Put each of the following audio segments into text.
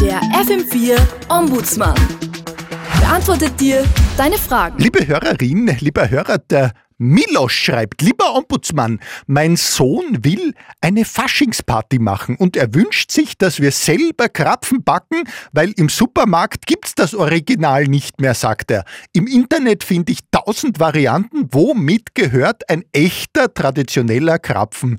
Der FM4 Ombudsmann beantwortet dir deine Fragen. Liebe Hörerin, lieber Hörer, der Milos schreibt, lieber Ombudsmann, mein Sohn will eine Faschingsparty machen und er wünscht sich, dass wir selber Krapfen backen, weil im Supermarkt gibt's das Original nicht mehr, sagt er. Im Internet finde ich tausend Varianten, womit gehört ein echter traditioneller Krapfen.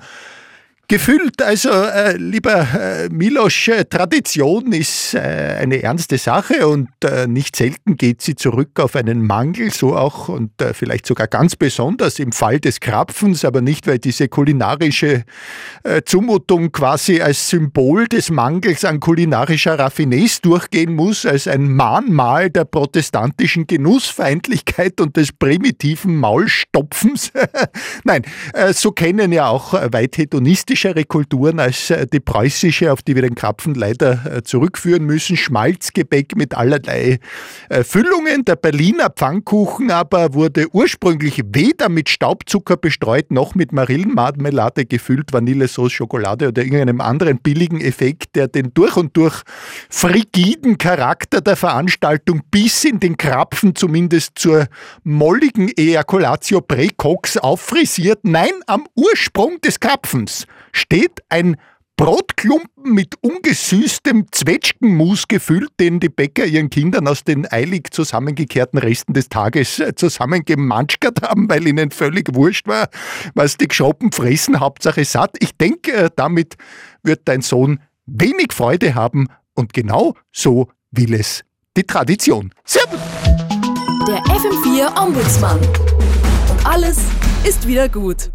Gefüllt, also äh, lieber äh, Milosch, äh, Tradition ist äh, eine ernste Sache und äh, nicht selten geht sie zurück auf einen Mangel, so auch und vielleicht sogar ganz besonders im Fall des Krapfens, aber nicht, weil diese kulinarische Zumutung quasi als Symbol des Mangels an kulinarischer Raffinesse durchgehen muss, als ein Mahnmal der protestantischen Genussfeindlichkeit und des primitiven Maulstopfens. Nein, so kennen ja auch weit hedonistische fleischigere Kulturen als äh, die preußische, auf die wir den Krapfen leider äh, zurückführen müssen. Schmalzgebäck mit allerlei äh, Füllungen. Der Berliner Pfannkuchen aber wurde ursprünglich weder mit Staubzucker bestreut noch mit Marillenmarmelade gefüllt, Vanillesauce, Schokolade oder irgendeinem anderen billigen Effekt, der den durch und durch frigiden Charakter der Veranstaltung bis in den Krapfen zumindest zur molligen Ejaculatio Precox auffrisiert. Nein, am Ursprung des Krapfens steht ein Brotklumpen mit ungesüßtem Zwetschgenmus gefüllt, den die Bäcker ihren Kindern aus den eilig zusammengekehrten Resten des Tages äh, zusammengemanschert haben, weil ihnen völlig wurscht war, was die Geschroppen fressen, Hauptsache satt. Ich denke, äh, damit wird dein Sohn wenig Freude haben und genau so will es die Tradition. Servus! Der FM4 Ombudsmann. Und alles ist wieder gut.